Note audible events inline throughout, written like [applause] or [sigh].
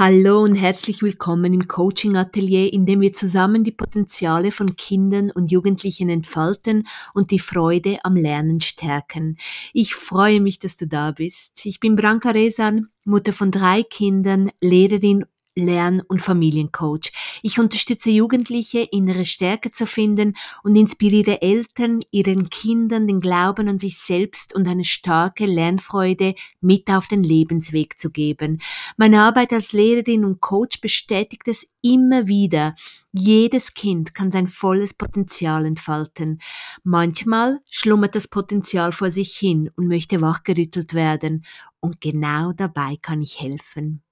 Hallo und herzlich willkommen im Coaching Atelier, in dem wir zusammen die Potenziale von Kindern und Jugendlichen entfalten und die Freude am Lernen stärken. Ich freue mich, dass du da bist. Ich bin Branka Resan, Mutter von drei Kindern, Lehrerin Lern- und Familiencoach. Ich unterstütze Jugendliche, innere Stärke zu finden und inspiriere Eltern, ihren Kindern den Glauben an sich selbst und eine starke Lernfreude mit auf den Lebensweg zu geben. Meine Arbeit als Lehrerin und Coach bestätigt es immer wieder. Jedes Kind kann sein volles Potenzial entfalten. Manchmal schlummert das Potenzial vor sich hin und möchte wachgerüttelt werden. Und genau dabei kann ich helfen.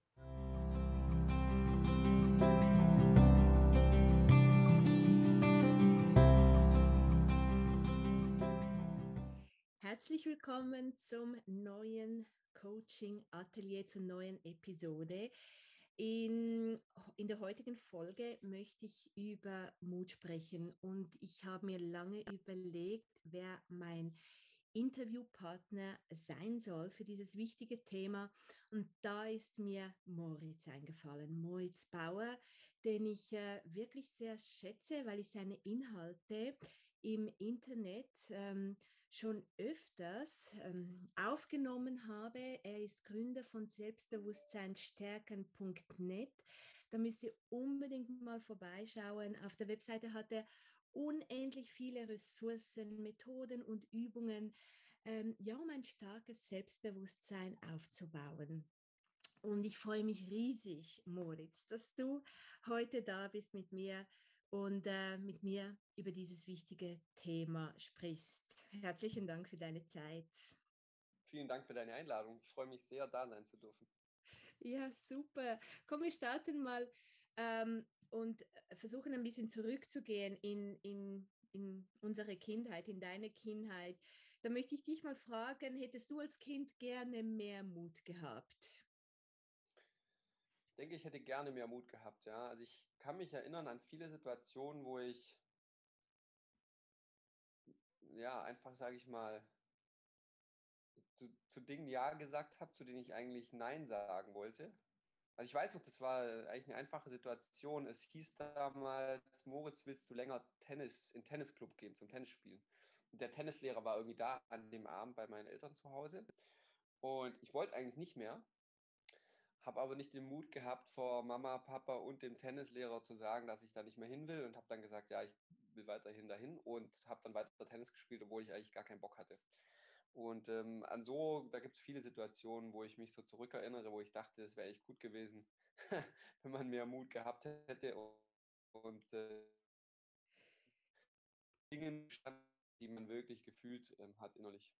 Herzlich willkommen zum neuen Coaching Atelier, zur neuen Episode. In, in der heutigen Folge möchte ich über Mut sprechen und ich habe mir lange überlegt, wer mein Interviewpartner sein soll für dieses wichtige Thema. Und da ist mir Moritz eingefallen, Moritz Bauer, den ich äh, wirklich sehr schätze, weil ich seine Inhalte im Internet ähm, schon öfters ähm, aufgenommen habe. Er ist Gründer von Selbstbewusstseinstärken.net. Da müsst ihr unbedingt mal vorbeischauen. Auf der Webseite hat er unendlich viele Ressourcen, Methoden und Übungen, ähm, ja, um ein starkes Selbstbewusstsein aufzubauen. Und ich freue mich riesig, Moritz, dass du heute da bist mit mir und äh, mit mir über dieses wichtige Thema sprichst. Herzlichen Dank für deine Zeit. Vielen Dank für deine Einladung. Ich freue mich sehr, da sein zu dürfen. Ja, super. Komm, wir starten mal ähm, und äh, versuchen ein bisschen zurückzugehen in, in, in unsere Kindheit, in deine Kindheit. Da möchte ich dich mal fragen, hättest du als Kind gerne mehr Mut gehabt? Denke, ich hätte gerne mehr Mut gehabt, ja. Also ich kann mich erinnern an viele Situationen, wo ich ja, einfach, sage ich mal, zu, zu Dingen Ja gesagt habe, zu denen ich eigentlich Nein sagen wollte. Also ich weiß noch, das war eigentlich eine einfache Situation. Es hieß damals, Moritz, willst du länger Tennis, in Tennisclub gehen, zum Tennisspielen? Und der Tennislehrer war irgendwie da an dem Abend bei meinen Eltern zu Hause. Und ich wollte eigentlich nicht mehr, habe aber nicht den Mut gehabt, vor Mama, Papa und dem Tennislehrer zu sagen, dass ich da nicht mehr hin will und habe dann gesagt, ja, ich will weiterhin dahin und habe dann weiter Tennis gespielt, obwohl ich eigentlich gar keinen Bock hatte. Und ähm, an so, da gibt es viele Situationen, wo ich mich so zurückerinnere, wo ich dachte, es wäre echt gut gewesen, [laughs] wenn man mehr Mut gehabt hätte und, äh, Dingen, die man wirklich gefühlt ähm, hat innerlich.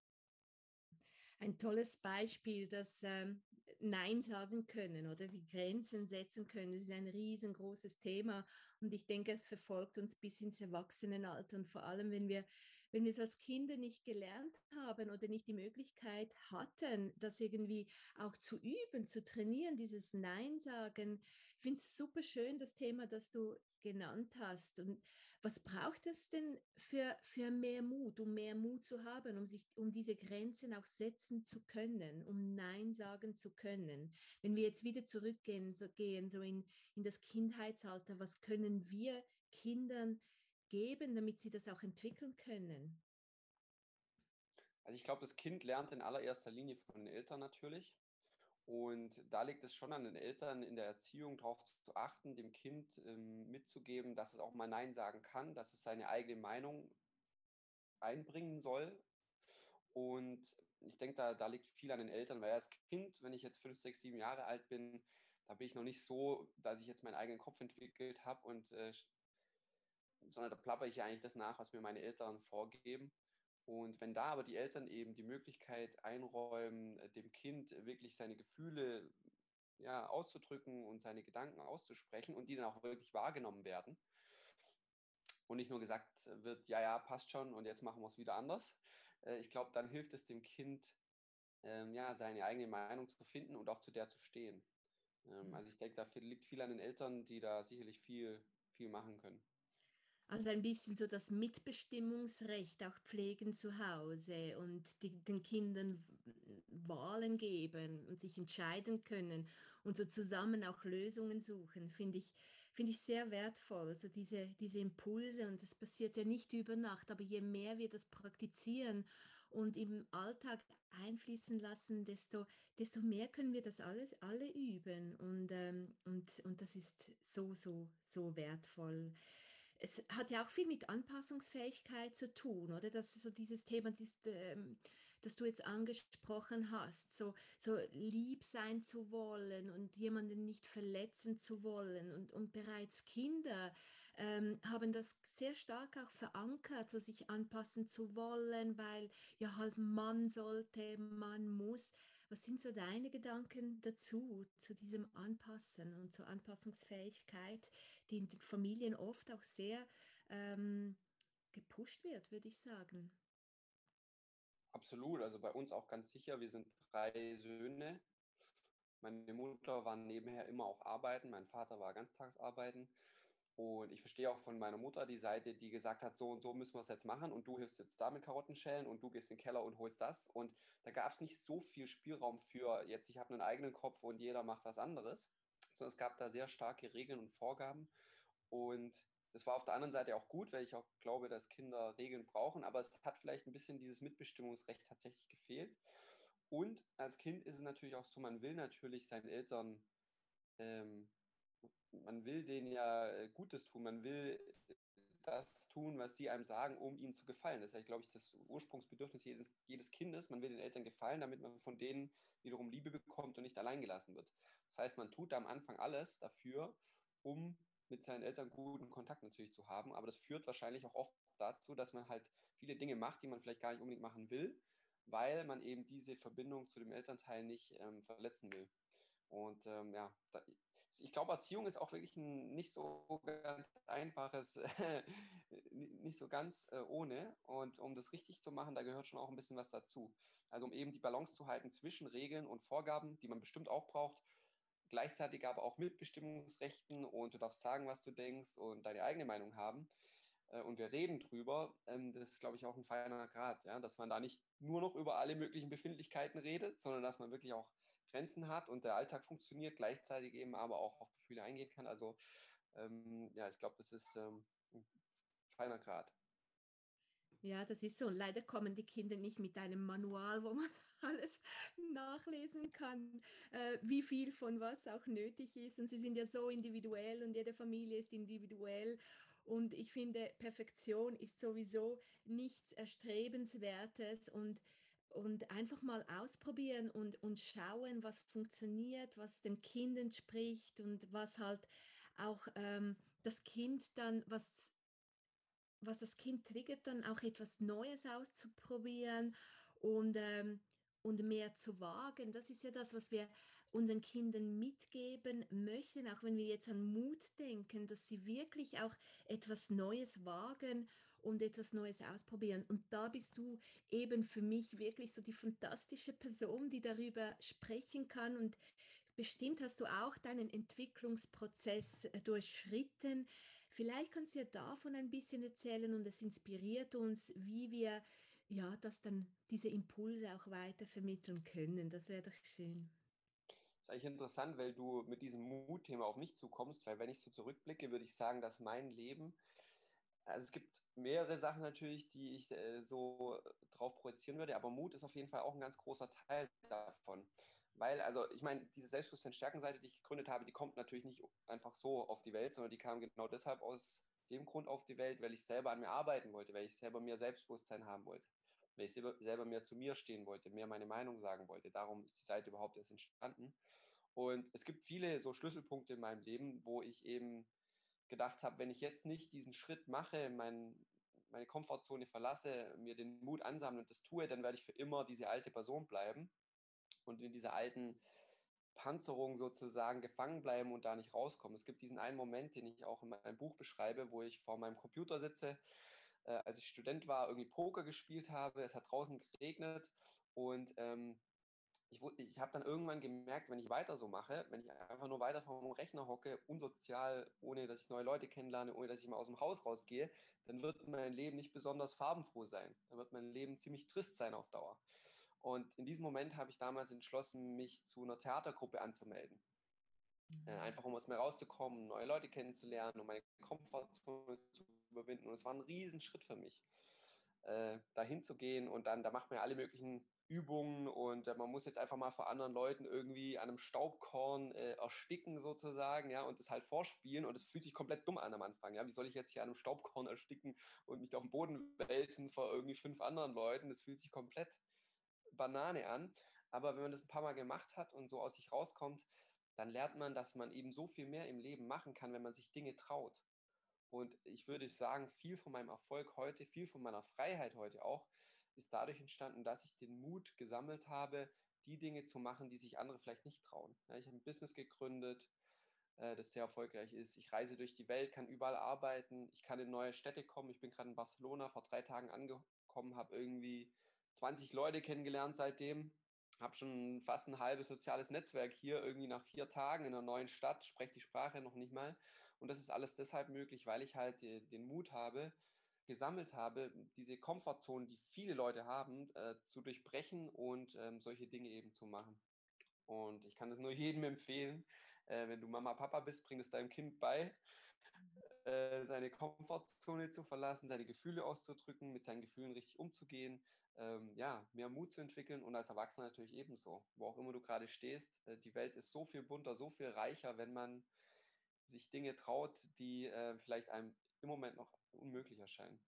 Ein tolles Beispiel, dass ähm, Nein sagen können oder die Grenzen setzen können. Das ist ein riesengroßes Thema und ich denke, es verfolgt uns bis ins Erwachsenenalter und vor allem, wenn wir wenn wir es als Kinder nicht gelernt haben oder nicht die Möglichkeit hatten, das irgendwie auch zu üben, zu trainieren, dieses Nein sagen. Ich finde es super schön, das Thema, das du genannt hast. Und was braucht es denn für, für mehr Mut, um mehr Mut zu haben, um sich, um diese Grenzen auch setzen zu können, um Nein sagen zu können? Wenn wir jetzt wieder zurückgehen, so gehen, so in, in das Kindheitsalter, was können wir Kindern geben, damit sie das auch entwickeln können? Also ich glaube, das Kind lernt in allererster Linie von den Eltern natürlich. Und da liegt es schon an den Eltern in der Erziehung darauf zu achten, dem Kind ähm, mitzugeben, dass es auch mal Nein sagen kann, dass es seine eigene Meinung einbringen soll. Und ich denke, da, da liegt viel an den Eltern, weil als Kind, wenn ich jetzt fünf, sechs, sieben Jahre alt bin, da bin ich noch nicht so, dass ich jetzt meinen eigenen Kopf entwickelt habe und äh, sondern da plapper ich ja eigentlich das nach, was mir meine Eltern vorgeben. Und wenn da aber die Eltern eben die Möglichkeit einräumen, äh, dem Kind wirklich seine Gefühle ja, auszudrücken und seine Gedanken auszusprechen und die dann auch wirklich wahrgenommen werden und nicht nur gesagt wird, ja, ja, passt schon und jetzt machen wir es wieder anders. Äh, ich glaube, dann hilft es dem Kind, ähm, ja, seine eigene Meinung zu finden und auch zu der zu stehen. Ähm, mhm. also ich denke, da liegt viel an den Eltern, die da sicherlich viel, viel machen können. Also ein bisschen so das Mitbestimmungsrecht auch pflegen zu Hause und die, den Kindern Wahlen geben und sich entscheiden können und so zusammen auch Lösungen suchen, finde ich, finde ich sehr wertvoll. Also diese, diese Impulse und das passiert ja nicht über Nacht, aber je mehr wir das praktizieren und im Alltag einfließen lassen, desto, desto mehr können wir das alles alle üben und, ähm, und, und das ist so, so, so wertvoll es hat ja auch viel mit Anpassungsfähigkeit zu tun, oder? Das ist so dieses Thema, das, ähm, das du jetzt angesprochen hast, so, so lieb sein zu wollen und jemanden nicht verletzen zu wollen. Und, und bereits Kinder ähm, haben das sehr stark auch verankert, so sich anpassen zu wollen, weil ja halt man sollte, man muss. Was sind so deine Gedanken dazu, zu diesem Anpassen und zur Anpassungsfähigkeit, die in den Familien oft auch sehr ähm, gepusht wird, würde ich sagen? Absolut, also bei uns auch ganz sicher. Wir sind drei Söhne. Meine Mutter war nebenher immer auf Arbeiten, mein Vater war ganztags arbeiten. Und ich verstehe auch von meiner Mutter die Seite, die gesagt hat, so und so müssen wir es jetzt machen und du hilfst jetzt da mit Karottenschellen und du gehst in den Keller und holst das. Und da gab es nicht so viel Spielraum für jetzt, ich habe einen eigenen Kopf und jeder macht was anderes, sondern es gab da sehr starke Regeln und Vorgaben. Und das war auf der anderen Seite auch gut, weil ich auch glaube, dass Kinder Regeln brauchen, aber es hat vielleicht ein bisschen dieses Mitbestimmungsrecht tatsächlich gefehlt. Und als Kind ist es natürlich auch so, man will natürlich seinen Eltern ähm, man will denen ja äh, Gutes tun, man will das tun, was sie einem sagen, um ihnen zu gefallen. Das ist ja, glaube ich, das Ursprungsbedürfnis jedes, jedes Kindes. Man will den Eltern gefallen, damit man von denen wiederum Liebe bekommt und nicht allein gelassen wird. Das heißt, man tut da am Anfang alles dafür, um mit seinen Eltern guten Kontakt natürlich zu haben. Aber das führt wahrscheinlich auch oft dazu, dass man halt viele Dinge macht, die man vielleicht gar nicht unbedingt machen will, weil man eben diese Verbindung zu dem Elternteil nicht ähm, verletzen will. Und ähm, ja, da, ich glaube, Erziehung ist auch wirklich ein nicht so ganz einfaches, [laughs] nicht so ganz äh, ohne. Und um das richtig zu machen, da gehört schon auch ein bisschen was dazu. Also um eben die Balance zu halten zwischen Regeln und Vorgaben, die man bestimmt auch braucht, gleichzeitig aber auch Mitbestimmungsrechten und du darfst sagen, was du denkst und deine eigene Meinung haben. Äh, und wir reden drüber. Ähm, das ist, glaube ich, auch ein feiner Grad, ja? dass man da nicht nur noch über alle möglichen Befindlichkeiten redet, sondern dass man wirklich auch Grenzen hat und der Alltag funktioniert, gleichzeitig eben aber auch auf Gefühle eingehen kann. Also ähm, ja, ich glaube, das ist ähm, ein feiner Grad. Ja, das ist so. Und leider kommen die Kinder nicht mit einem Manual, wo man [laughs] alles nachlesen kann, äh, wie viel von was auch nötig ist. Und sie sind ja so individuell und jede Familie ist individuell. Und ich finde, Perfektion ist sowieso nichts Erstrebenswertes. Und und einfach mal ausprobieren und, und schauen, was funktioniert, was dem Kind entspricht und was halt auch ähm, das Kind dann, was, was das Kind triggert, dann auch etwas Neues auszuprobieren und, ähm, und mehr zu wagen. Das ist ja das, was wir unseren Kindern mitgeben möchten, auch wenn wir jetzt an Mut denken, dass sie wirklich auch etwas Neues wagen und etwas Neues ausprobieren. Und da bist du eben für mich wirklich so die fantastische Person, die darüber sprechen kann. Und bestimmt hast du auch deinen Entwicklungsprozess äh, durchschritten. Vielleicht kannst du ja davon ein bisschen erzählen und es inspiriert uns, wie wir ja, das dann diese Impulse auch weiter vermitteln können. Das wäre doch schön. Das ist eigentlich interessant, weil du mit diesem Mutthema auf mich zukommst, weil wenn ich so zurückblicke, würde ich sagen, dass mein Leben also es gibt mehrere Sachen natürlich, die ich äh, so drauf projizieren würde, aber Mut ist auf jeden Fall auch ein ganz großer Teil davon. Weil, also ich meine, diese Selbstbewusstsein-Stärkenseite, die ich gegründet habe, die kommt natürlich nicht einfach so auf die Welt, sondern die kam genau deshalb aus dem Grund auf die Welt, weil ich selber an mir arbeiten wollte, weil ich selber mehr Selbstbewusstsein haben wollte, weil ich selber, selber mehr zu mir stehen wollte, mehr meine Meinung sagen wollte. Darum ist die Seite überhaupt erst entstanden. Und es gibt viele so Schlüsselpunkte in meinem Leben, wo ich eben gedacht habe, wenn ich jetzt nicht diesen Schritt mache, mein, meine Komfortzone verlasse, mir den Mut ansammle und das tue, dann werde ich für immer diese alte Person bleiben und in dieser alten Panzerung sozusagen gefangen bleiben und da nicht rauskommen. Es gibt diesen einen Moment, den ich auch in meinem Buch beschreibe, wo ich vor meinem Computer sitze, äh, als ich Student war, irgendwie Poker gespielt habe. Es hat draußen geregnet und ähm, ich, ich habe dann irgendwann gemerkt, wenn ich weiter so mache, wenn ich einfach nur weiter vom Rechner hocke, unsozial, ohne dass ich neue Leute kennenlerne, ohne dass ich mal aus dem Haus rausgehe, dann wird mein Leben nicht besonders farbenfroh sein. Dann wird mein Leben ziemlich trist sein auf Dauer. Und in diesem Moment habe ich damals entschlossen, mich zu einer Theatergruppe anzumelden. Äh, mhm. einfach um aus mir rauszukommen, neue Leute kennenzulernen, um meine Komfortzone zu überwinden. Und es war ein Riesenschritt für mich, äh, dahin zu gehen. Und dann, da macht man ja alle möglichen Übungen und äh, man muss jetzt einfach mal vor anderen Leuten irgendwie an einem Staubkorn äh, ersticken sozusagen, ja, und das halt vorspielen und es fühlt sich komplett dumm an am Anfang, ja. Wie soll ich jetzt hier an einem Staubkorn [laughs] ersticken und mich auf den Boden wälzen vor irgendwie fünf anderen Leuten? Das fühlt sich komplett Banane an. Aber wenn man das ein paar Mal gemacht hat und so aus sich rauskommt, dann lernt man, dass man eben so viel mehr im Leben machen kann, wenn man sich Dinge traut. Und ich würde sagen, viel von meinem Erfolg heute, viel von meiner Freiheit heute auch, ist dadurch entstanden, dass ich den Mut gesammelt habe, die Dinge zu machen, die sich andere vielleicht nicht trauen. Ja, ich habe ein Business gegründet, äh, das sehr erfolgreich ist. Ich reise durch die Welt, kann überall arbeiten, ich kann in neue Städte kommen. Ich bin gerade in Barcelona vor drei Tagen angekommen, habe irgendwie 20 Leute kennengelernt seitdem, habe schon fast ein halbes soziales Netzwerk hier, irgendwie nach vier Tagen in einer neuen Stadt, spreche die Sprache noch nicht mal. Und das ist alles deshalb möglich, weil ich halt den Mut habe, gesammelt habe, diese Komfortzone, die viele Leute haben, äh, zu durchbrechen und ähm, solche Dinge eben zu machen. Und ich kann es nur jedem empfehlen, äh, wenn du Mama, Papa bist, bring es deinem Kind bei, äh, seine Komfortzone zu verlassen, seine Gefühle auszudrücken, mit seinen Gefühlen richtig umzugehen, ähm, ja, mehr Mut zu entwickeln und als Erwachsener natürlich ebenso. Wo auch immer du gerade stehst, äh, die Welt ist so viel bunter, so viel reicher, wenn man sich Dinge traut, die äh, vielleicht einem im Moment noch unmöglich erscheinen.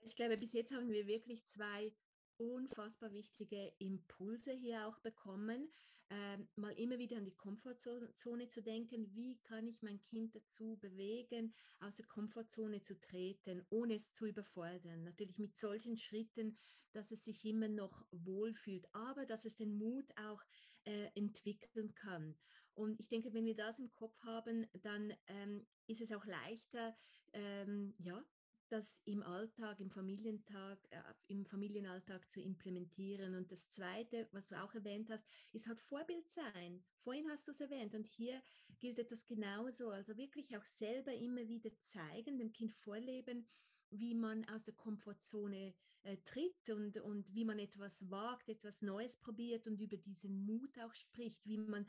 Ich glaube, bis jetzt haben wir wirklich zwei unfassbar wichtige Impulse hier auch bekommen, ähm, mal immer wieder an die Komfortzone zu denken. Wie kann ich mein Kind dazu bewegen, aus der Komfortzone zu treten, ohne es zu überfordern? Natürlich mit solchen Schritten, dass es sich immer noch wohlfühlt, aber dass es den Mut auch äh, entwickeln kann. Und ich denke, wenn wir das im Kopf haben, dann ähm, ist es auch leichter, ähm, ja, das im Alltag, im Familientag, äh, im Familienalltag zu implementieren. Und das Zweite, was du auch erwähnt hast, ist halt Vorbild sein. Vorhin hast du es erwähnt und hier gilt etwas genauso. Also wirklich auch selber immer wieder zeigen, dem Kind vorleben, wie man aus der Komfortzone äh, tritt und, und wie man etwas wagt, etwas Neues probiert und über diesen Mut auch spricht, wie man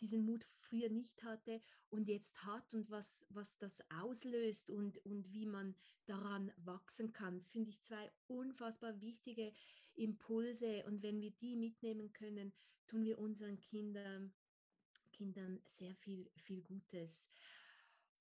diesen Mut früher nicht hatte und jetzt hat und was, was das auslöst und, und wie man daran wachsen kann. Das finde ich zwei unfassbar wichtige Impulse und wenn wir die mitnehmen können, tun wir unseren Kindern, Kindern sehr viel, viel Gutes.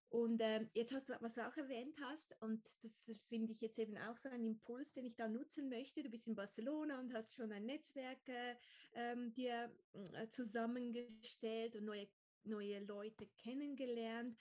Und ähm, jetzt hast du, was du auch erwähnt hast, und das finde ich jetzt eben auch so ein Impuls, den ich da nutzen möchte. Du bist in Barcelona und hast schon ein Netzwerk äh, ähm, dir äh, zusammengestellt und neue, neue Leute kennengelernt.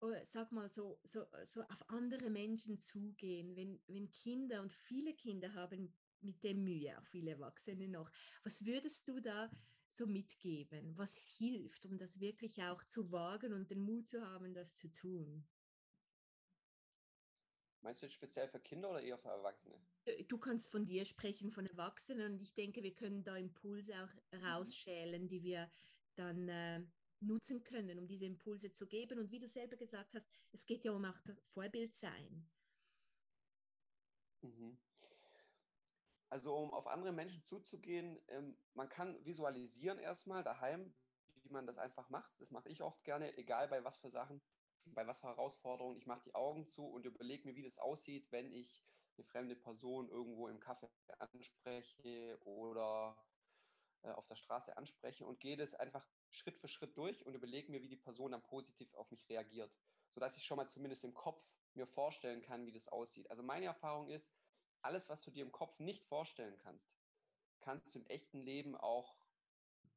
Uh, sag mal so, so, so auf andere Menschen zugehen, wenn, wenn Kinder und viele Kinder haben mit dem Mühe, auch viele Erwachsene noch. Was würdest du da so mitgeben? Was hilft, um das wirklich auch zu wagen und den Mut zu haben, das zu tun? Meinst du jetzt speziell für Kinder oder eher für Erwachsene? Äh, du kannst von dir sprechen, von Erwachsenen, und ich denke, wir können da Impulse auch mhm. rausschälen, die wir dann äh, nutzen können, um diese Impulse zu geben. Und wie du selber gesagt hast, es geht ja um auch das Vorbild sein. Mhm. Also um auf andere Menschen zuzugehen, ähm, man kann visualisieren erstmal daheim, wie man das einfach macht. Das mache ich oft gerne, egal bei was für Sachen, bei was für Herausforderungen. Ich mache die Augen zu und überlege mir, wie das aussieht, wenn ich eine fremde Person irgendwo im Café anspreche oder äh, auf der Straße anspreche und gehe das einfach Schritt für Schritt durch und überlege mir, wie die Person dann positiv auf mich reagiert, sodass ich schon mal zumindest im Kopf mir vorstellen kann, wie das aussieht. Also meine Erfahrung ist, alles, was du dir im Kopf nicht vorstellen kannst, kannst du im echten Leben auch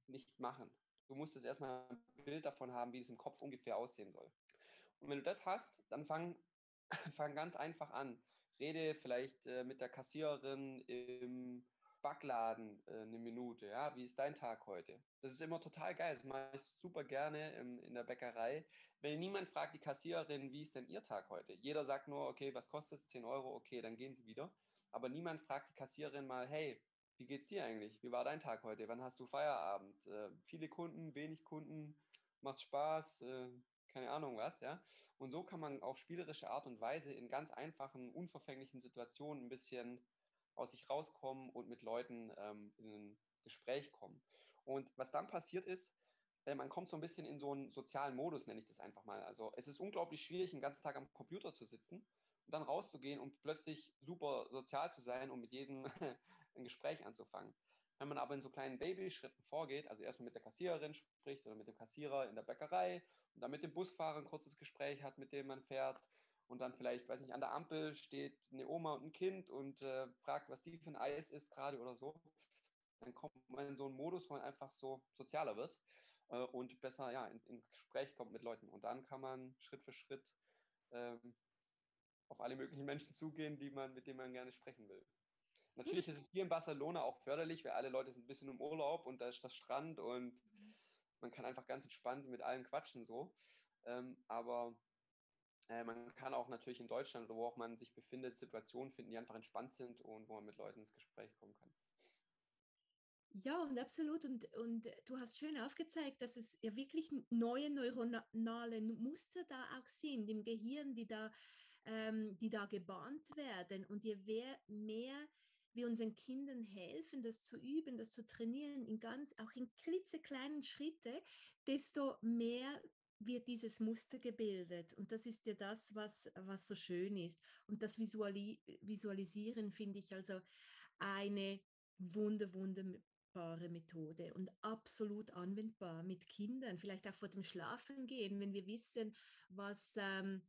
nicht machen. Du musst jetzt erstmal ein Bild davon haben, wie es im Kopf ungefähr aussehen soll. Und wenn du das hast, dann fang, [laughs] fang ganz einfach an. Rede vielleicht äh, mit der Kassiererin im Backladen äh, eine Minute. Ja, wie ist dein Tag heute? Das ist immer total geil. Das mache ich super gerne im, in der Bäckerei. Wenn niemand fragt die Kassiererin, wie ist denn ihr Tag heute? Jeder sagt nur, okay, was kostet es? 10 Euro, okay, dann gehen sie wieder aber niemand fragt die Kassiererin mal, hey, wie geht's dir eigentlich? Wie war dein Tag heute? Wann hast du Feierabend? Äh, viele Kunden, wenig Kunden, macht Spaß, äh, keine Ahnung was, ja. Und so kann man auf spielerische Art und Weise in ganz einfachen, unverfänglichen Situationen ein bisschen aus sich rauskommen und mit Leuten ähm, in ein Gespräch kommen. Und was dann passiert ist, äh, man kommt so ein bisschen in so einen sozialen Modus, nenne ich das einfach mal. Also es ist unglaublich schwierig, den ganzen Tag am Computer zu sitzen dann rauszugehen und plötzlich super sozial zu sein und mit jedem [laughs] ein Gespräch anzufangen. Wenn man aber in so kleinen Babyschritten vorgeht, also erstmal mit der Kassiererin spricht oder mit dem Kassierer in der Bäckerei und dann mit dem Busfahrer ein kurzes Gespräch hat, mit dem man fährt und dann vielleicht, weiß nicht, an der Ampel steht eine Oma und ein Kind und äh, fragt, was die für ein Eis ist gerade oder so, dann kommt man in so einen Modus, wo man einfach so sozialer wird äh, und besser ja, in, in, Gespräch kommt mit Leuten. Und dann kann man Schritt für Schritt ähm, auf alle möglichen Menschen zugehen, die man, mit denen man gerne sprechen will. Natürlich ist es hier in Barcelona auch förderlich, weil alle Leute sind ein bisschen im Urlaub und da ist das Strand und man kann einfach ganz entspannt mit allen quatschen so. Ähm, aber äh, man kann auch natürlich in Deutschland oder wo auch man sich befindet, Situationen finden, die einfach entspannt sind und wo man mit Leuten ins Gespräch kommen kann. Ja, und absolut. Und, und du hast schön aufgezeigt, dass es ja wirklich neue neuronale Muster da auch sind im Gehirn, die da, ähm, die da gebahnt werden. Und je mehr, wir unseren Kindern helfen, das zu üben, das zu trainieren, in ganz, auch in klitzekleinen Schritte, desto mehr wird dieses Muster gebildet. Und das ist ja das, was, was so schön ist. Und das Visuali Visualisieren finde ich also eine wunder, wunderbare Methode und absolut anwendbar mit Kindern, vielleicht auch vor dem Schlafengehen, wenn wir wissen, was... Ähm,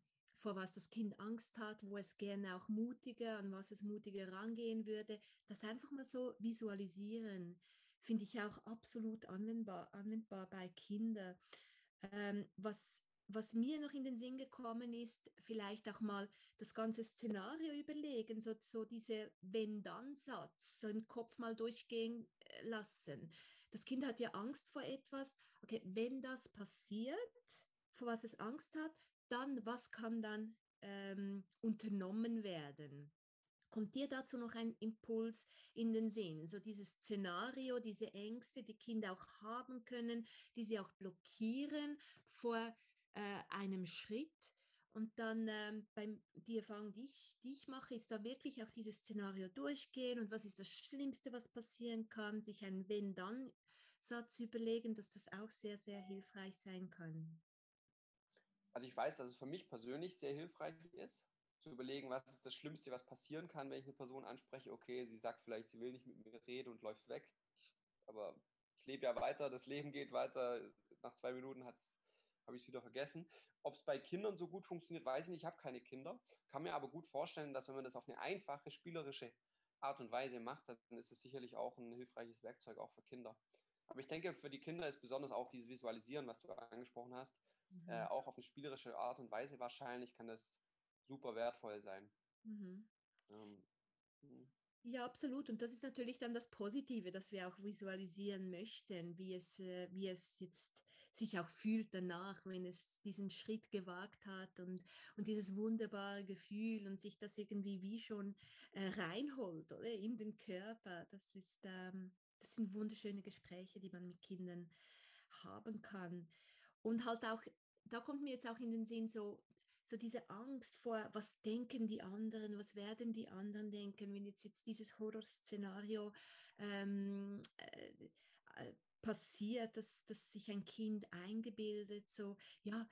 vor was das Kind Angst hat, wo es gerne auch mutiger, an was es mutiger rangehen würde, das einfach mal so visualisieren, finde ich auch absolut anwendbar, anwendbar bei Kindern. Ähm, was, was mir noch in den Sinn gekommen ist, vielleicht auch mal das ganze Szenario überlegen, so, so diese Wenn-Dann-Satz, so im Kopf mal durchgehen äh, lassen. Das Kind hat ja Angst vor etwas. Okay, wenn das passiert, vor was es Angst hat, dann, was kann dann ähm, unternommen werden? Kommt dir dazu noch ein Impuls in den Sinn? So dieses Szenario, diese Ängste, die Kinder auch haben können, die sie auch blockieren vor äh, einem Schritt. Und dann ähm, beim, die Erfahrung, die ich, die ich mache, ist da wirklich auch dieses Szenario durchgehen und was ist das Schlimmste, was passieren kann, sich einen Wenn-Dann-Satz überlegen, dass das auch sehr, sehr hilfreich sein kann also ich weiß, dass es für mich persönlich sehr hilfreich ist, zu überlegen, was ist das Schlimmste, was passieren kann, wenn ich eine Person anspreche. Okay, sie sagt vielleicht, sie will nicht mit mir reden und läuft weg. Aber ich lebe ja weiter, das Leben geht weiter. Nach zwei Minuten habe ich es wieder vergessen. Ob es bei Kindern so gut funktioniert, weiß ich nicht. Ich habe keine Kinder. Kann mir aber gut vorstellen, dass wenn man das auf eine einfache, spielerische Art und Weise macht, dann ist es sicherlich auch ein hilfreiches Werkzeug auch für Kinder. Aber ich denke, für die Kinder ist besonders auch dieses Visualisieren, was du angesprochen hast, mhm. äh, auch auf eine spielerische Art und Weise wahrscheinlich kann das super wertvoll sein. Mhm. Ähm, hm. ja, absolut. Und das ist natürlich dann das Positive, dass wir auch visualisieren möchten, wie es, äh, wie es jetzt sich auch fühlt danach, wenn es diesen Schritt gewagt hat und, und dieses wunderbare Gefühl und sich das irgendwie wie schon äh, reinholt oder in den Körper. Das ist, ähm, das sind wunderschöne Gespräche, die man mit Kindern haben kann. Und halt auch, da kommt mir jetzt auch in den Sinn so, so diese Angst vor, was denken die anderen, was werden die anderen denken, wenn jetzt, jetzt dieses Horrorszenario ähm, äh, äh, passiert, dass, dass sich ein Kind eingebildet, so, ja,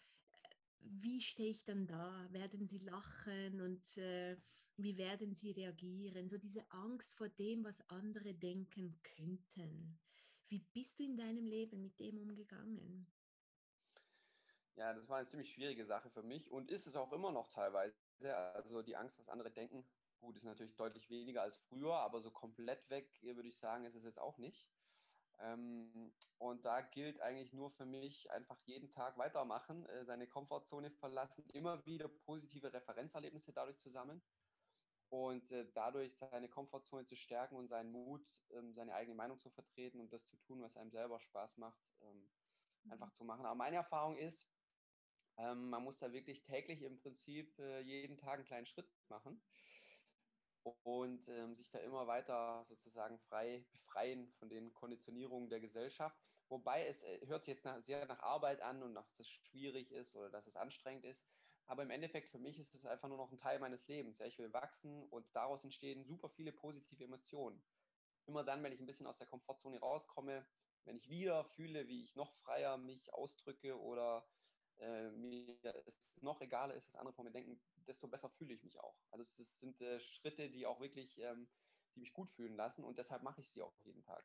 wie stehe ich dann da? Werden sie lachen und äh, wie werden sie reagieren? So diese Angst vor dem, was andere denken könnten. Wie bist du in deinem Leben mit dem umgegangen? Ja, das war eine ziemlich schwierige Sache für mich und ist es auch immer noch teilweise. Also die Angst, was andere denken, gut, ist natürlich deutlich weniger als früher, aber so komplett weg, würde ich sagen, ist es jetzt auch nicht. Ähm, und da gilt eigentlich nur für mich einfach jeden Tag weitermachen, äh, seine Komfortzone verlassen, immer wieder positive Referenzerlebnisse dadurch zu sammeln und äh, dadurch seine Komfortzone zu stärken und seinen Mut, ähm, seine eigene Meinung zu vertreten und das zu tun, was einem selber Spaß macht, ähm, einfach mhm. zu machen. Aber meine Erfahrung ist, ähm, man muss da wirklich täglich im Prinzip äh, jeden Tag einen kleinen Schritt machen und ähm, sich da immer weiter sozusagen frei befreien von den Konditionierungen der Gesellschaft. Wobei es äh, hört sich jetzt nach, sehr nach Arbeit an und nach, dass es schwierig ist oder dass es anstrengend ist. Aber im Endeffekt für mich ist es einfach nur noch ein Teil meines Lebens. Ja, ich will wachsen und daraus entstehen super viele positive Emotionen. Immer dann, wenn ich ein bisschen aus der Komfortzone rauskomme, wenn ich wieder fühle, wie ich noch freier mich ausdrücke oder äh, mir es noch egaler ist, was andere von mir denken, desto besser fühle ich mich auch. Also es, es sind äh, Schritte, die auch wirklich, ähm, die mich gut fühlen lassen und deshalb mache ich sie auch jeden Tag.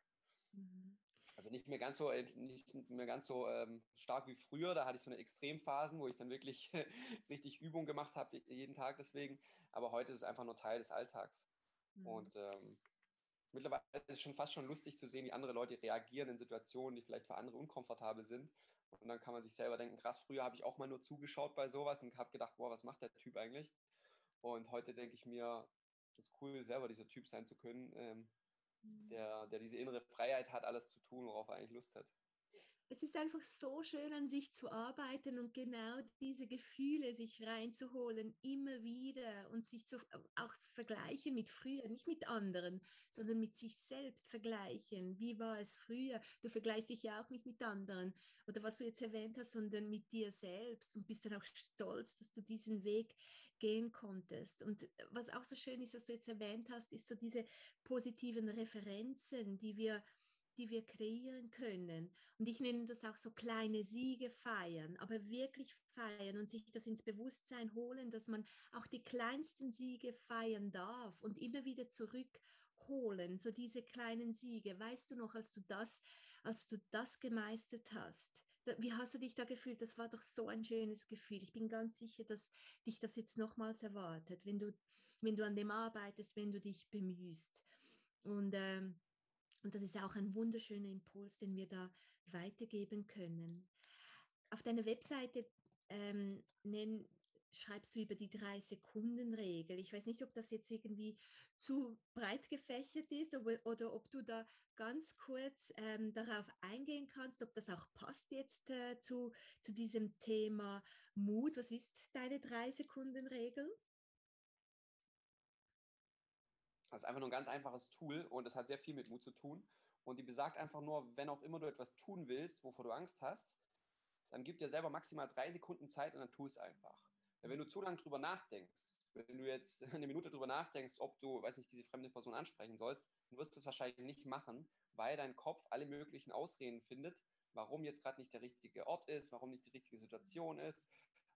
Mhm. Also nicht mehr ganz so, äh, nicht mehr ganz so ähm, stark wie früher. Da hatte ich so eine Extremphasen, wo ich dann wirklich [laughs] richtig Übung gemacht habe jeden Tag deswegen. Aber heute ist es einfach nur Teil des Alltags. Mhm. Und ähm, mittlerweile ist es schon fast schon lustig zu sehen, wie andere Leute reagieren in Situationen, die vielleicht für andere unkomfortabel sind. Und dann kann man sich selber denken, krass, früher habe ich auch mal nur zugeschaut bei sowas und habe gedacht, boah, was macht der Typ eigentlich? Und heute denke ich mir, das ist cool, selber dieser Typ sein zu können, ähm, mhm. der, der diese innere Freiheit hat, alles zu tun, worauf er eigentlich Lust hat es ist einfach so schön, an sich zu arbeiten und genau diese Gefühle sich reinzuholen, immer wieder und sich zu, auch vergleichen mit früher, nicht mit anderen, sondern mit sich selbst vergleichen. Wie war es früher? Du vergleichst dich ja auch nicht mit anderen oder was du jetzt erwähnt hast, sondern mit dir selbst und bist dann auch stolz, dass du diesen Weg gehen konntest. Und was auch so schön ist, was du jetzt erwähnt hast, ist so diese positiven Referenzen, die wir die wir kreieren können. Und ich nenne das auch so kleine Siege feiern, aber wirklich feiern und sich das ins Bewusstsein holen, dass man auch die kleinsten Siege feiern darf und immer wieder zurückholen, so diese kleinen Siege. Weißt du noch, als du das, als du das gemeistert hast? Wie hast du dich da gefühlt? Das war doch so ein schönes Gefühl. Ich bin ganz sicher, dass dich das jetzt nochmals erwartet, wenn du, wenn du an dem arbeitest, wenn du dich bemühst. Und ähm, und das ist auch ein wunderschöner Impuls, den wir da weitergeben können. Auf deiner Webseite ähm, nenn, schreibst du über die drei Sekunden Regel. Ich weiß nicht, ob das jetzt irgendwie zu breit gefächert ist oder, oder ob du da ganz kurz ähm, darauf eingehen kannst, ob das auch passt jetzt äh, zu, zu diesem Thema Mut. Was ist deine drei Das ist einfach nur ein ganz einfaches Tool und es hat sehr viel mit Mut zu tun. Und die besagt einfach nur, wenn auch immer du etwas tun willst, wovor du Angst hast, dann gib dir selber maximal drei Sekunden Zeit und dann tu es einfach. Weil wenn du zu lange drüber nachdenkst, wenn du jetzt [laughs] eine Minute drüber nachdenkst, ob du, weiß nicht, diese fremde Person ansprechen sollst, dann wirst du es wahrscheinlich nicht machen, weil dein Kopf alle möglichen Ausreden findet, warum jetzt gerade nicht der richtige Ort ist, warum nicht die richtige Situation ist,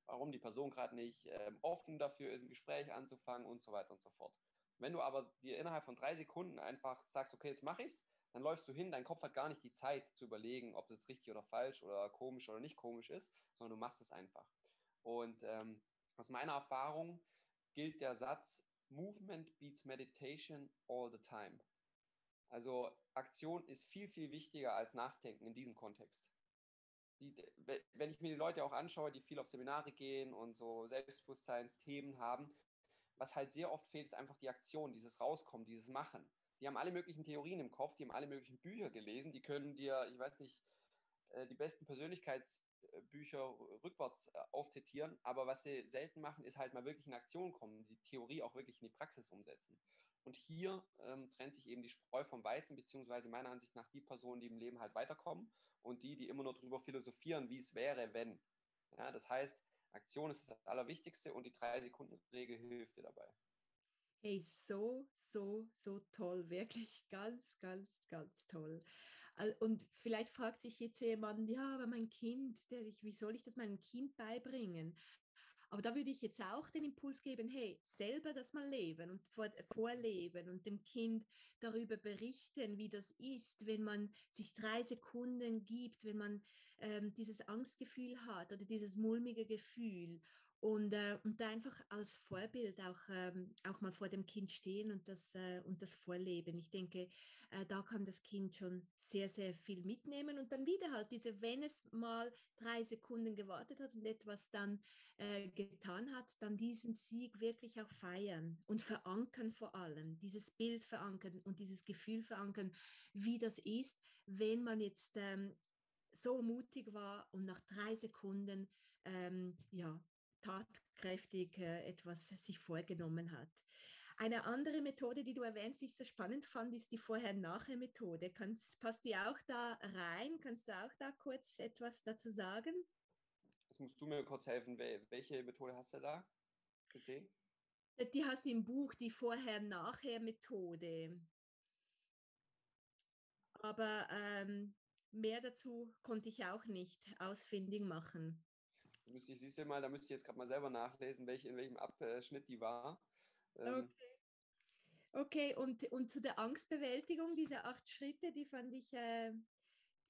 warum die Person gerade nicht ähm, offen dafür ist, ein Gespräch anzufangen und so weiter und so fort. Wenn du aber dir innerhalb von drei Sekunden einfach sagst, okay, jetzt mache ich's, dann läufst du hin, dein Kopf hat gar nicht die Zeit zu überlegen, ob das richtig oder falsch oder komisch oder nicht komisch ist, sondern du machst es einfach. Und ähm, aus meiner Erfahrung gilt der Satz, Movement beats Meditation all the time. Also Aktion ist viel, viel wichtiger als Nachdenken in diesem Kontext. Die, wenn ich mir die Leute auch anschaue, die viel auf Seminare gehen und so Selbstbewusstseinsthemen haben, was halt sehr oft fehlt, ist einfach die Aktion, dieses Rauskommen, dieses Machen. Die haben alle möglichen Theorien im Kopf, die haben alle möglichen Bücher gelesen, die können dir, ich weiß nicht, äh, die besten Persönlichkeitsbücher rückwärts äh, aufzitieren, aber was sie selten machen, ist halt mal wirklich in Aktion kommen, die Theorie auch wirklich in die Praxis umsetzen. Und hier ähm, trennt sich eben die Spreu vom Weizen, beziehungsweise meiner Ansicht nach die Personen, die im Leben halt weiterkommen und die, die immer nur darüber philosophieren, wie es wäre, wenn. Ja, das heißt, Aktion ist das Allerwichtigste und die Drei-Sekunden-Regel hilft dir dabei. Hey, so, so, so toll. Wirklich ganz, ganz, ganz toll. Und vielleicht fragt sich jetzt jemand, ja, aber mein Kind, der, wie soll ich das meinem Kind beibringen? Aber da würde ich jetzt auch den Impuls geben, hey, selber das mal leben und vorleben und dem Kind darüber berichten, wie das ist, wenn man sich drei Sekunden gibt, wenn man ähm, dieses Angstgefühl hat oder dieses mulmige Gefühl und, äh, und da einfach als Vorbild auch, ähm, auch mal vor dem Kind stehen und das, äh, und das vorleben. Ich denke, äh, da kann das Kind schon sehr, sehr viel mitnehmen und dann wieder halt diese, wenn es mal drei Sekunden gewartet hat und etwas dann äh, getan hat, dann diesen Sieg wirklich auch feiern und verankern vor allem, dieses Bild verankern und dieses Gefühl verankern, wie das ist, wenn man jetzt ähm, so mutig war und nach drei Sekunden ähm, ja, tatkräftig äh, etwas sich vorgenommen hat. Eine andere Methode, die du erwähnst, die ich so spannend fand, ist die Vorher-Nachher-Methode. Passt die auch da rein? Kannst du auch da kurz etwas dazu sagen? Jetzt musst du mir kurz helfen. Welche Methode hast du da gesehen? Die hast du im Buch, die Vorher-Nachher-Methode. Aber ähm, mehr dazu konnte ich auch nicht ausfindig machen. Müsste ich, siehst du mal, da müsste ich jetzt gerade mal selber nachlesen, welche, in welchem Abschnitt die war. Ähm, okay. Okay, und, und zu der Angstbewältigung, diese acht Schritte, die fand ich, äh,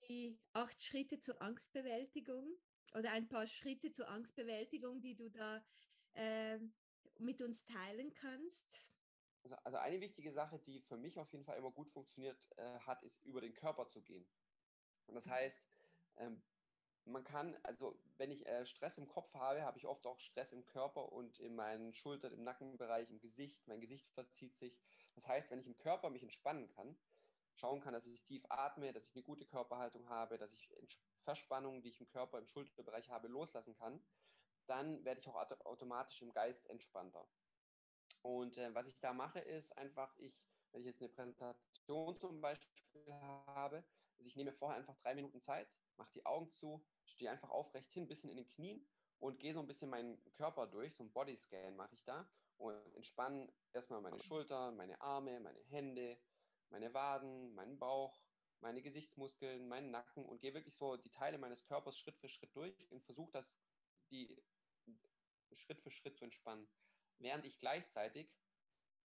die acht Schritte zur Angstbewältigung oder ein paar Schritte zur Angstbewältigung, die du da äh, mit uns teilen kannst? Also, also, eine wichtige Sache, die für mich auf jeden Fall immer gut funktioniert äh, hat, ist über den Körper zu gehen. Und das heißt, ähm, man kann, also wenn ich äh, Stress im Kopf habe, habe ich oft auch Stress im Körper und in meinen Schultern, im Nackenbereich, im Gesicht. Mein Gesicht verzieht sich. Das heißt, wenn ich im Körper mich entspannen kann, schauen kann, dass ich tief atme, dass ich eine gute Körperhaltung habe, dass ich Verspannungen, die ich im Körper, im Schulterbereich habe, loslassen kann, dann werde ich auch automatisch im Geist entspannter. Und äh, was ich da mache, ist einfach, ich, wenn ich jetzt eine Präsentation zum Beispiel habe, also ich nehme vorher einfach drei Minuten Zeit, mache die Augen zu, stehe einfach aufrecht hin, ein bisschen in den Knien und gehe so ein bisschen meinen Körper durch, so ein Bodyscan mache ich da und entspanne erstmal meine Schultern, meine Arme, meine Hände, meine Waden, meinen Bauch, meine Gesichtsmuskeln, meinen Nacken und gehe wirklich so die Teile meines Körpers Schritt für Schritt durch und versuche das die Schritt für Schritt zu entspannen, während ich gleichzeitig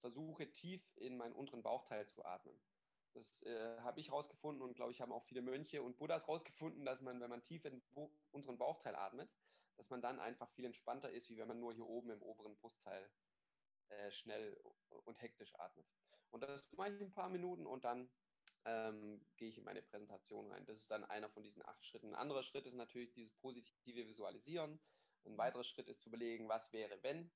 versuche tief in meinen unteren Bauchteil zu atmen. Das äh, habe ich rausgefunden und glaube ich haben auch viele Mönche und Buddhas rausgefunden, dass man, wenn man tief in den unteren Bauchteil atmet, dass man dann einfach viel entspannter ist, wie wenn man nur hier oben im oberen Brustteil äh, schnell und hektisch atmet. Und das mache ich ein paar Minuten und dann ähm, gehe ich in meine Präsentation rein. Das ist dann einer von diesen acht Schritten. Ein anderer Schritt ist natürlich dieses positive Visualisieren. Ein weiterer Schritt ist zu überlegen, was wäre, wenn.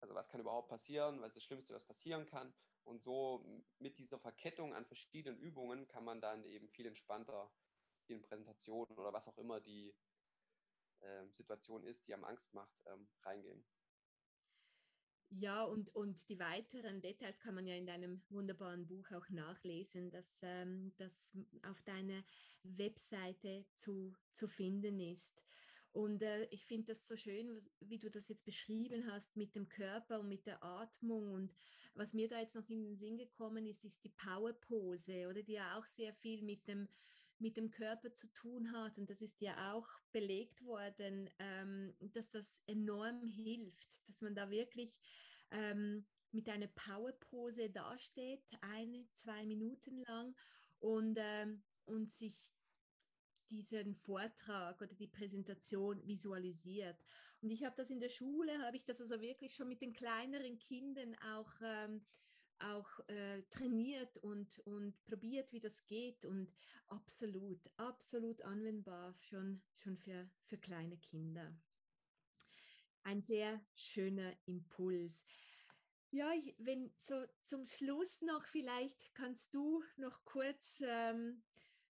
Also was kann überhaupt passieren, was ist das Schlimmste, was passieren kann. Und so mit dieser Verkettung an verschiedenen Übungen kann man dann eben viel entspannter in Präsentationen oder was auch immer die äh, Situation ist, die am Angst macht, ähm, reingehen. Ja, und, und die weiteren Details kann man ja in deinem wunderbaren Buch auch nachlesen, dass ähm, das auf deiner Webseite zu, zu finden ist. Und äh, ich finde das so schön, was, wie du das jetzt beschrieben hast mit dem Körper und mit der Atmung. Und was mir da jetzt noch in den Sinn gekommen ist, ist die Power-Pose, oder die ja auch sehr viel mit dem mit dem Körper zu tun hat. Und das ist ja auch belegt worden, ähm, dass das enorm hilft, dass man da wirklich ähm, mit einer Powerpose dasteht, eine, zwei Minuten lang und, ähm, und sich diesen Vortrag oder die Präsentation visualisiert. Und ich habe das in der Schule, habe ich das also wirklich schon mit den kleineren Kindern auch ähm, auch äh, trainiert und, und probiert, wie das geht und absolut, absolut anwendbar schon, schon für, für kleine Kinder. Ein sehr schöner Impuls. Ja, ich, wenn so zum Schluss noch vielleicht kannst du noch kurz ähm,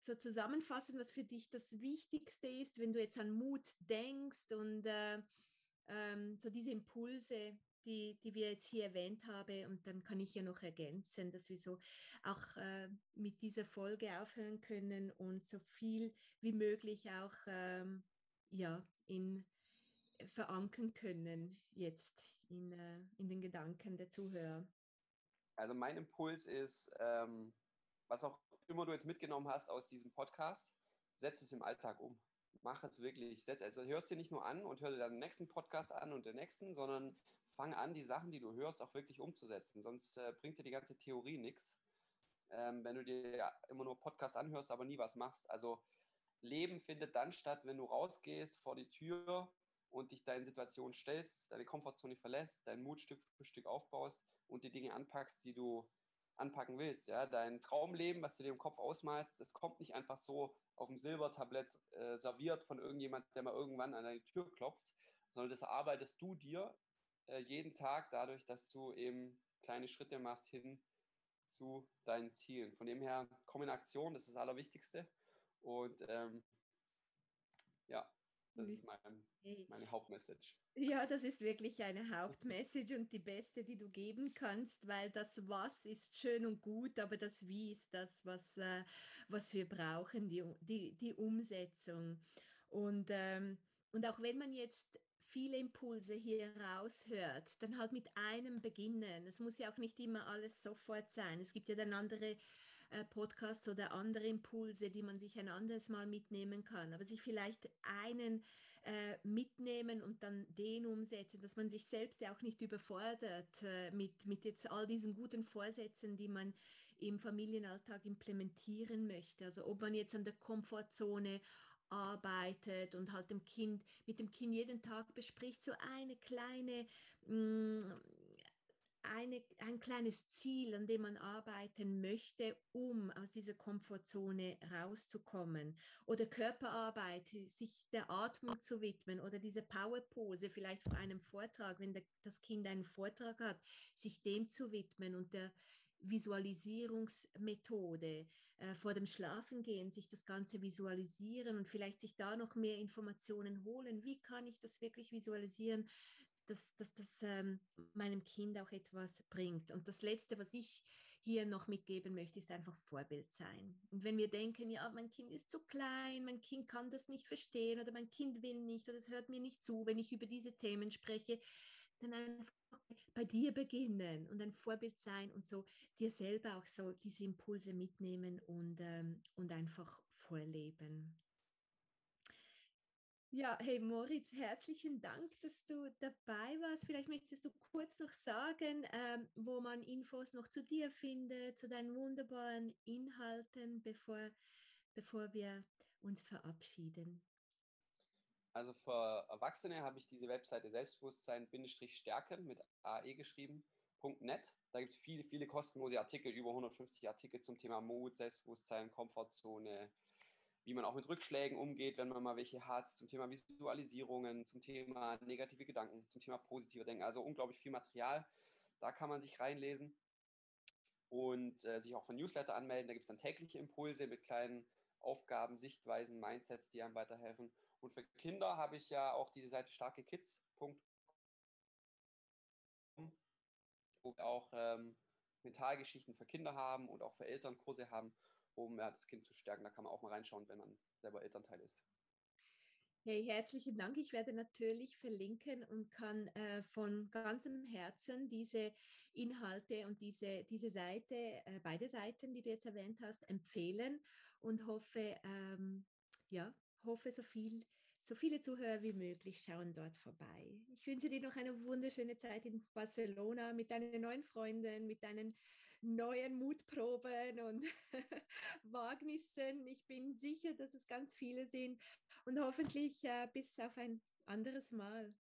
so zusammenfassen, was für dich das Wichtigste ist, wenn du jetzt an Mut denkst und äh, ähm, so diese Impulse, die, die wir jetzt hier erwähnt haben. Und dann kann ich ja noch ergänzen, dass wir so auch äh, mit dieser Folge aufhören können und so viel wie möglich auch ähm, ja, in, äh, verankern können jetzt in, äh, in den Gedanken der Zuhörer. Also mein Impuls ist, ähm, was auch immer du jetzt mitgenommen hast aus diesem Podcast, setz es im Alltag um. Mach es wirklich. Setz, also hörst dir nicht nur an und hör dir dann nächsten Podcast an und den nächsten, sondern fang an, die Sachen, die du hörst, auch wirklich umzusetzen. Sonst äh, bringt dir die ganze Theorie nichts, ähm, wenn du dir immer nur Podcast anhörst, aber nie was machst. Also Leben findet dann statt, wenn du rausgehst vor die Tür und dich deinen Situationen stellst, deine Komfortzone verlässt, deinen Mut Stück für Stück aufbaust und die Dinge anpackst, die du anpacken willst. Ja? Dein Traumleben, was du dir im Kopf ausmalst, das kommt nicht einfach so auf dem Silbertablett äh, serviert von irgendjemand, der mal irgendwann an deine Tür klopft, sondern das erarbeitest du dir äh, jeden Tag dadurch, dass du eben kleine Schritte machst hin zu deinen Zielen. Von dem her, komm in Aktion, das ist das Allerwichtigste. Und ähm, ja, das ist mein, meine Hauptmessage. Ja, das ist wirklich eine Hauptmessage und die beste, die du geben kannst, weil das Was ist schön und gut, aber das Wie ist das, was, äh, was wir brauchen, die, die, die Umsetzung. Und ähm, und auch wenn man jetzt viele Impulse hier raushört, dann halt mit einem beginnen. Es muss ja auch nicht immer alles sofort sein. Es gibt ja dann andere Podcasts oder andere Impulse, die man sich ein anderes Mal mitnehmen kann. Aber sich vielleicht einen äh, mitnehmen und dann den umsetzen, dass man sich selbst ja auch nicht überfordert äh, mit, mit jetzt all diesen guten Vorsätzen, die man im Familienalltag implementieren möchte. Also ob man jetzt an der Komfortzone arbeitet und halt dem Kind, mit dem Kind jeden Tag bespricht, so eine kleine, mm, eine, ein kleines Ziel, an dem man arbeiten möchte, um aus dieser Komfortzone rauszukommen. Oder Körperarbeit, sich der Atmung zu widmen oder diese Powerpose vielleicht vor einem Vortrag, wenn der, das Kind einen Vortrag hat, sich dem zu widmen und der Visualisierungsmethode äh, vor dem Schlafengehen, sich das Ganze visualisieren und vielleicht sich da noch mehr Informationen holen. Wie kann ich das wirklich visualisieren, dass, dass das ähm, meinem Kind auch etwas bringt? Und das Letzte, was ich hier noch mitgeben möchte, ist einfach Vorbild sein. Und wenn wir denken, ja, mein Kind ist zu klein, mein Kind kann das nicht verstehen oder mein Kind will nicht oder es hört mir nicht zu, wenn ich über diese Themen spreche, dann einfach bei dir beginnen und ein Vorbild sein und so dir selber auch so diese Impulse mitnehmen und, ähm, und einfach vorleben. Ja, hey Moritz, herzlichen Dank, dass du dabei warst. Vielleicht möchtest du kurz noch sagen, ähm, wo man Infos noch zu dir findet, zu deinen wunderbaren Inhalten, bevor, bevor wir uns verabschieden. Also für Erwachsene habe ich diese Webseite Selbstbewusstsein-Stärke mit AE geschrieben. .net. Da gibt es viele, viele kostenlose Artikel, über 150 Artikel zum Thema Mut, Selbstbewusstsein, Komfortzone, wie man auch mit Rückschlägen umgeht, wenn man mal welche hat, zum Thema Visualisierungen, zum Thema negative Gedanken, zum Thema positive Denken. Also unglaublich viel Material. Da kann man sich reinlesen und äh, sich auch von Newsletter anmelden. Da gibt es dann tägliche Impulse mit kleinen Aufgaben, Sichtweisen, Mindsets, die einem weiterhelfen. Und für Kinder habe ich ja auch diese Seite starkekids.com, wo wir auch ähm, Mentalgeschichten für Kinder haben und auch für Eltern Kurse haben, um ja, das Kind zu stärken. Da kann man auch mal reinschauen, wenn man selber Elternteil ist. Hey, herzlichen Dank. Ich werde natürlich verlinken und kann äh, von ganzem Herzen diese Inhalte und diese, diese Seite, äh, beide Seiten, die du jetzt erwähnt hast, empfehlen und hoffe, ähm, ja, hoffe, so viel so viele Zuhörer wie möglich schauen dort vorbei. Ich wünsche dir noch eine wunderschöne Zeit in Barcelona mit deinen neuen Freunden, mit deinen neuen Mutproben und [laughs] Wagnissen. Ich bin sicher, dass es ganz viele sind und hoffentlich äh, bis auf ein anderes Mal.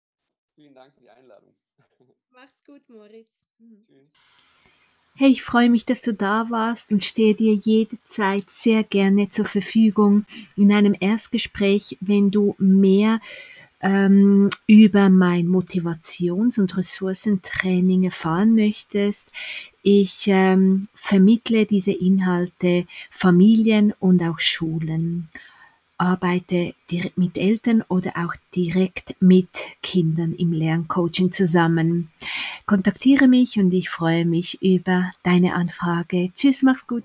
Vielen Dank für die Einladung. [laughs] Mach's gut, Moritz. Tschüss. Hey, ich freue mich, dass du da warst und stehe dir jederzeit sehr gerne zur Verfügung in einem Erstgespräch, wenn du mehr ähm, über mein Motivations- und Ressourcentraining erfahren möchtest. Ich ähm, vermittle diese Inhalte Familien und auch Schulen arbeite mit Eltern oder auch direkt mit Kindern im Lerncoaching zusammen. Kontaktiere mich und ich freue mich über deine Anfrage. Tschüss, mach's gut.